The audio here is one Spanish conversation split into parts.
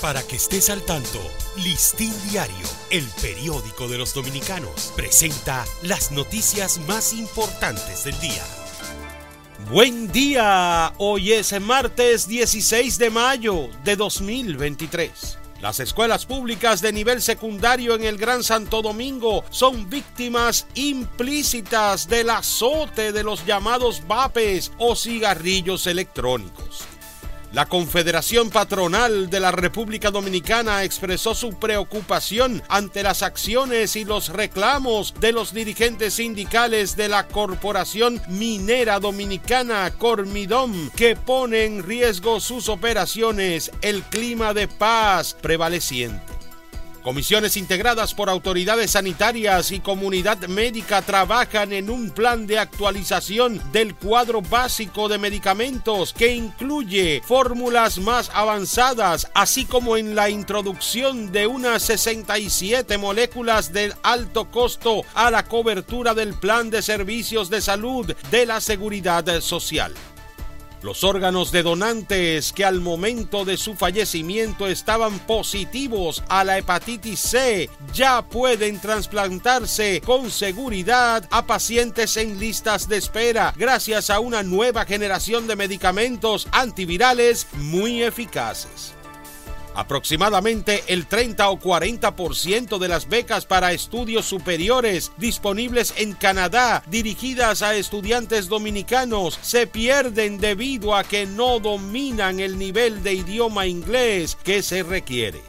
Para que estés al tanto, Listín Diario, el periódico de los dominicanos, presenta las noticias más importantes del día. Buen día, hoy es martes 16 de mayo de 2023. Las escuelas públicas de nivel secundario en el Gran Santo Domingo son víctimas implícitas del azote de los llamados vapes o cigarrillos electrónicos. La Confederación Patronal de la República Dominicana expresó su preocupación ante las acciones y los reclamos de los dirigentes sindicales de la Corporación Minera Dominicana Cormidom que pone en riesgo sus operaciones el clima de paz prevaleciente. Comisiones integradas por autoridades sanitarias y comunidad médica trabajan en un plan de actualización del cuadro básico de medicamentos que incluye fórmulas más avanzadas, así como en la introducción de unas 67 moléculas de alto costo a la cobertura del plan de servicios de salud de la seguridad social. Los órganos de donantes que al momento de su fallecimiento estaban positivos a la hepatitis C ya pueden trasplantarse con seguridad a pacientes en listas de espera gracias a una nueva generación de medicamentos antivirales muy eficaces. Aproximadamente el 30 o 40% de las becas para estudios superiores disponibles en Canadá dirigidas a estudiantes dominicanos se pierden debido a que no dominan el nivel de idioma inglés que se requiere.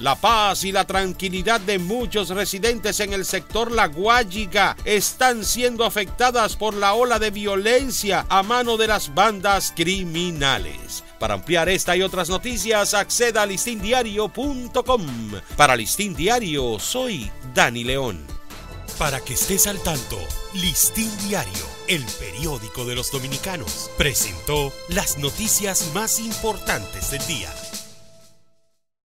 La paz y la tranquilidad de muchos residentes en el sector La Guayiga están siendo afectadas por la ola de violencia a mano de las bandas criminales. Para ampliar esta y otras noticias, acceda a listindiario.com. Para Listín Diario, soy Dani León. Para que estés al tanto, Listín Diario, el periódico de los dominicanos, presentó las noticias más importantes del día.